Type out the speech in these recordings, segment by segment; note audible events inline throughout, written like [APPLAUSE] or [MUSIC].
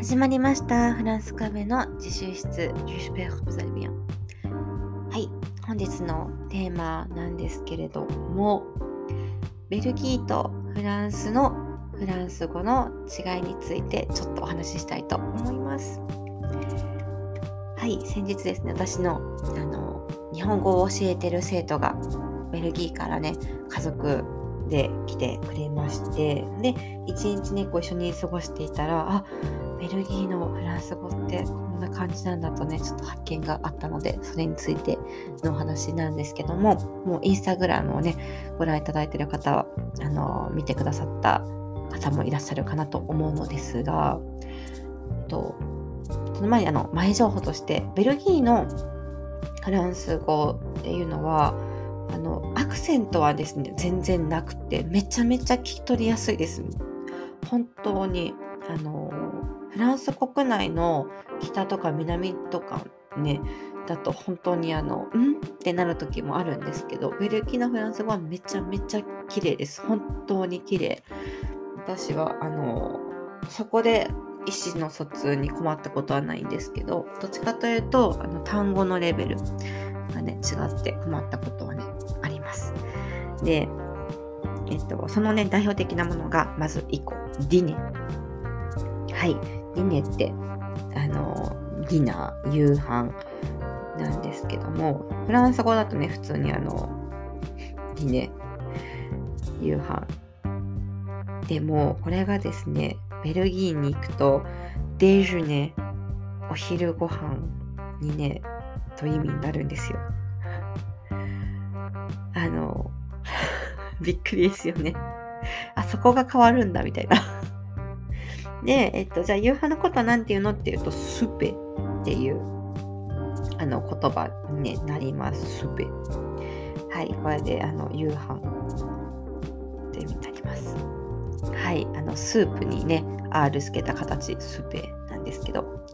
始まりました。フランスカフェの自習室。J'espère que vous allez bien. はい。本日のテーマなんですけれども、ベルギーとフランスのフランス語の違いについてちょっとお話ししたいと思います。はい。先日ですね、私のあの日本語を教えてる生徒がベルギーからね、家族で来てくれまして、で、一日ね、ご一緒に過ごしていたら、あ、ベルギーのフランス語ってこんな感じなんだとね、ちょっと発見があったので、それについてのお話なんですけども、もうインスタグラムをね、ご覧いただいている方は、あの、見てくださった方もいらっしゃるかなと思うのですが、えっと、その前にあの、前情報として、ベルギーのフランス語っていうのは、あの、アクセントはですね、全然なくて、めちゃめちゃ聞き取りやすいです。本当に、あの、フランス国内の北とか南とかね、だと本当にあの、ん？ってなる時もあるんですけど、ベルギーのフランス語はめちゃめちゃ綺麗です。本当に綺麗。私は、あの、そこで意思の疎通に困ったことはないんですけど、どっちかというと、あの単語のレベルがね、違って困ったことはね、ます。で、えっと、そのね、代表的なものが、まず1個、ディネ。はい、ディネって、あの、ディナー、夕飯なんですけども、フランス語だとね、普通にあの、ディネ、夕飯。でも、これがですね、ベルギーに行くと、デージュネ、お昼ご飯にね、という意味になるんですよ。あの、[LAUGHS] びっくりですよね。あ、そこが変わるんだ、みたいな。[LAUGHS] で、えっと、じゃあ夕飯のことは何て言うのっていうと、スペっていうあの言葉に、なります。スペ。はい、これであの夕飯って意味になります。はい、あのスープにね、R つけた形、スペなんですけど。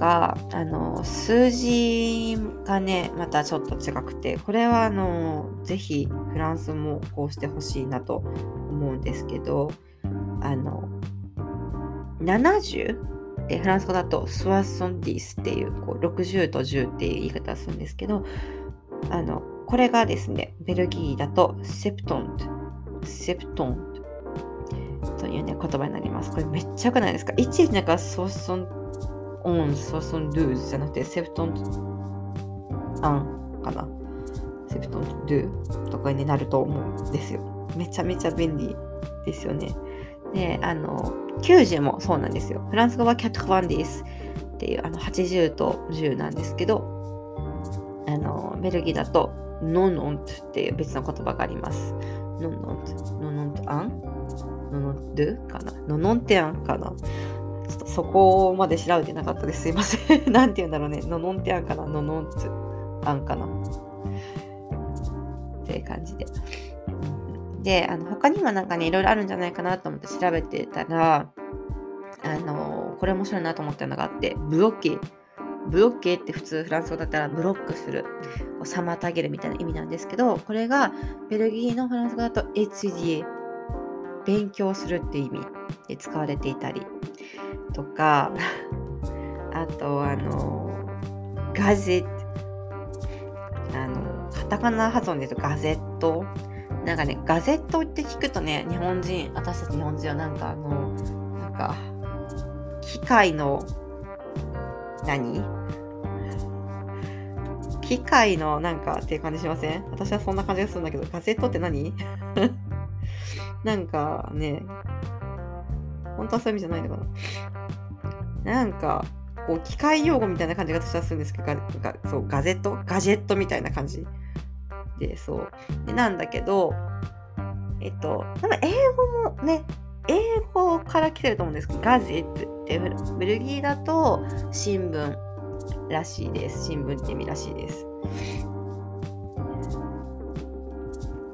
うん、とか、あの、数字がね、またちょっと違くて、これはあの、ぜひフランスもこうしてほしいなと思うんですけど、あの、70でフランス語だとスワソンディスっていうこう60と10っていう言い方をするんですけど、あの、これがですね、ベルギーだと septante、septante というね、言葉になります。これめっちゃ良くないですか ?1 なんか soixante et onze、soixante-douze じゃなくて septante et un かな septante-deux とかになると思うんですよ。めちゃめちゃ便利ですよね。で、あの、90もそうなんですよ。フランス語は quatre-vingt-dixっていうあの80と10なんですけど、あの、ベルギーだとノノントっていう別の言葉があります。ノノント、ノノントアンノノンドゥかなノノンテアンかなちょっとそこまで調べてなかったです。すいません。[LAUGHS] なんて言うんだろうね。ノノンテアンかなノノントアンかなっていう感じで。で、あの他にもなんかね、いろいろあるんじゃないかなと思って調べてたら、あのこれ面白いなと思ったのがあって、ブロッケブロッケって普通フランス語だったらブロックする、こう妨げるみたいな意味なんですけど、これがベルギーのフランス語だとエツディエ、勉強するって意味で使われていたりとか、あと、あの、ガゼット、あの、カタカナ発音で言うとガゼット。なんかね、ガゼットって聞くとね、日本人、私たち日本人はなんかあの、なんか、機械の、何？機械のなんかっていう感じしません？私はそんな感じがするんだけど、ガゼットって何？[LAUGHS] なんかね、本当はそういう意味じゃないのかな。なんか、こう、機械用語みたいな感じが私はするんですけど、ガガそうガゼット？ガジェットみたいな感じで、そう。でなんだけど、えっと、多分英語もね、英語から来てると思うんですけど、ガゼットってベルギーだと新聞らしいです。新聞って意味らしいです。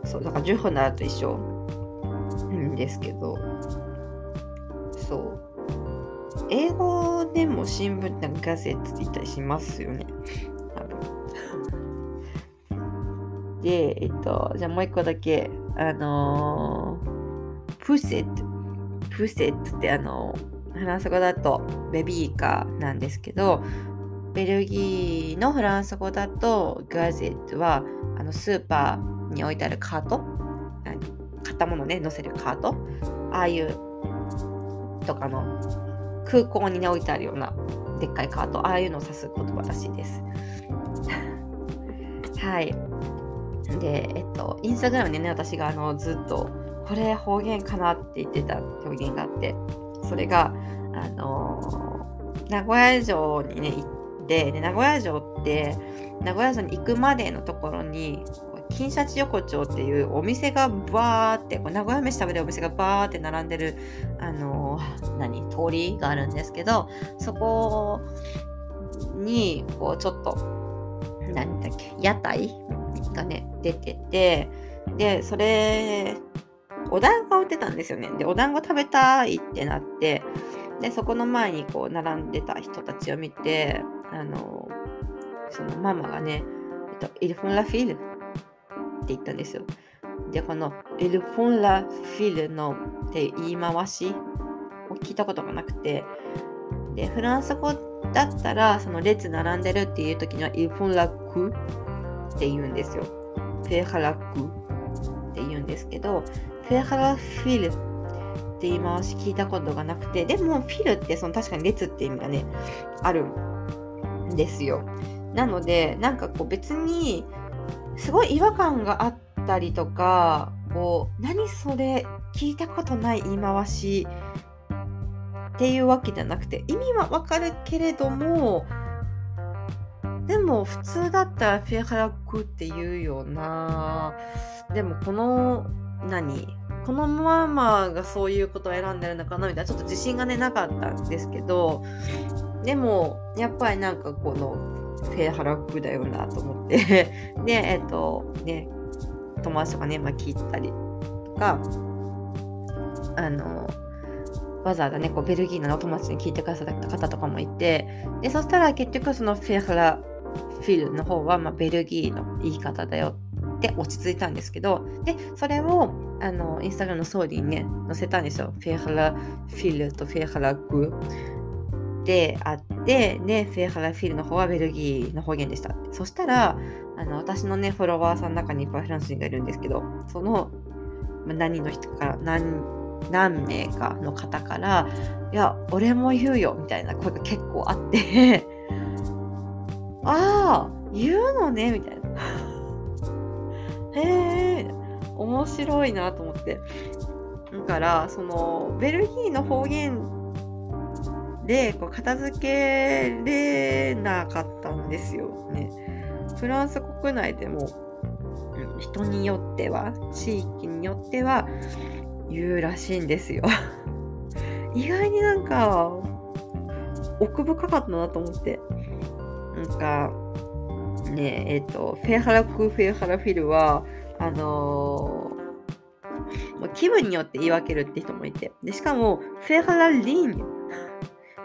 そう、だから10分ならと一緒んですけど、そう。英語でも新聞ってガゼットって言ったりしますよね。多分。で、えっと、じゃあもう一個だけ、あのー、プセット。プセットってあのフランス語だとベビーカーなんですけど、ベルギーのフランス語だとガゼットはあのスーパーに置いてあるカート、買ったものね、載せるカート、ああいうとかの空港に、ね、置いてあるようなでっかいカート、ああいうのを指す言葉らしいです。[LAUGHS] はい。で、えっと、インスタグラムでね、私があのずっと、これ方言かなって言ってた表現があって、それが、あの、名古屋城にね、行って、で名古屋城って、名古屋城に行くまでのところに、金シャチ横丁っていうお店がバーって、こう名古屋飯食べるお店がバーって並んでる、あのー、何、通りがあるんですけど、そこに、こう、ちょっと、何だっけ、屋台がね、出てて、で、それ、お団子売ってたんですよね。で、お団子食べたいってなって、で、そこの前にこう、並んでた人たちを見て、あのー、そのママがね、えっと、イルフンラフィールって言ったんですよ。で、このエルフォンラフィルのって言い回しを聞いたことがなくて、で、フランス語だったら、その列並んでるっていう時には、イルフォンラクって言うんですよ。フェハラクって言うんですけど、フェハラフィルって言い回し聞いたことがなくて、でもフィルってその確かに列って意味がね、あるんですよ。なので、なんかこう別にすごい違和感があったりとかこう何それ聞いたことない言い回しっていうわけじゃなくて意味はわかるけれどもでも普通だったらフェハラクって言うよなでもこの何このママがそういうことを選んでるのかなみたいなちょっと自信がねなかったんですけどでもやっぱりなんかこのフェアハラックだよなと思って [LAUGHS] で、えっと、ね、友達とかね、まあ、聞いたりとか、あの、わざわざね、こうベルギーの友達に聞いてくださった方とかもいて、で、そしたら結局そのフェアハラフィルの方は、まあ、ベルギーの言い方だよって落ち着いたんですけど、で、それをあのインスタグラムのストーリーにね、載せたんですよ。フェアハラフィルとフェアハラグであって、で、フェアハラフィルの方はベルギーの方言でした。そしたら、あの私のね、フォロワーさんの中にいっぱいフランス人がいるんですけど、その、何の人から何、何名かの方から、いや、俺も言うよ、みたいな声が結構あって [LAUGHS] ああ、言うのね、みたいな。へえ、面白いなと思って。だから、その、ベルギーの方言でこう片付けれなかったんですよね。フランス国内でも人によっては地域によっては言うらしいんですよ。[LAUGHS] 意外になんか奥深かったなと思って。なんかねえっ、ー、とフェハラク・フェハラフィルはあのー、気分によって言い分けるって人もいてでしかもフェハラリン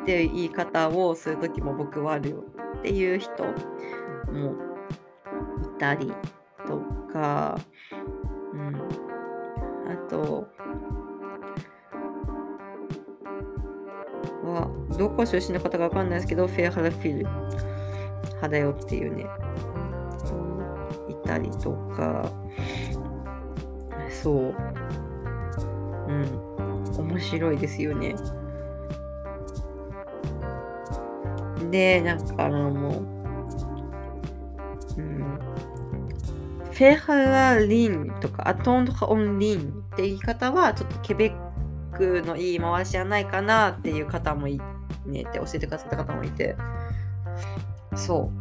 って言い方をする時も僕はあるよっていう人もいたりとか、うん、あとはどこ出身の方かわかんないですけどフェアハラフィル派だよっていうねいたりとか。そう。うん。面白いですよね。で、なんかあの、もう、うん、フェハラリンとかアトンドオンリンって言い方は、ちょっとケベックの言い回しじゃないかなっていう方もいねって教えてくださった方もいて、そ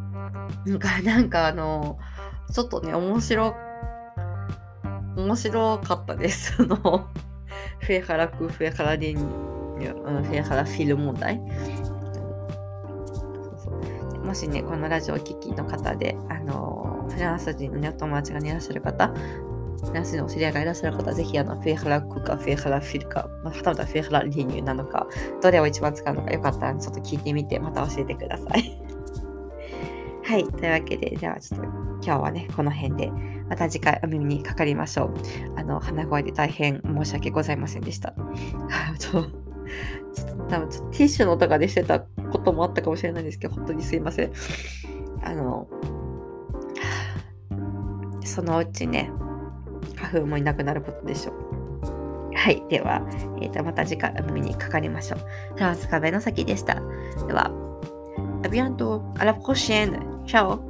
う。なんか、なんかあの、ちょっとね、面白、面白かったです。[LAUGHS] その、フェハラク、フェハラディン、フェハラフィル問題。もしね、このラジオを聴きの方で、あのフランス人の、ね、お友達が、ね、いらっしゃる方、フランス人のお知り合いがいらっしゃる方は、ぜひあのフェハラクかフェハラフィルか、またまたフェハラリニューなのか、どれを一番使うのかよかったらちょっと聞いてみて、また教えてください。[LAUGHS] はい、というわけで、ではちょっと今日はね、この辺で、また次回お耳にかかりましょう。あの、鼻声で大変申し訳ございませんでした。ちょっと、多分ちょティッシュの音がでしてたこともあったかもしれないんですけど、本当にすいません。あの、そのうちね、花粉もいなくなることでしょう。はい。では、えー、とまた次回お耳にかかりましょう。フランス壁の先でした。では、à bientôt, à la prochaine. Ciao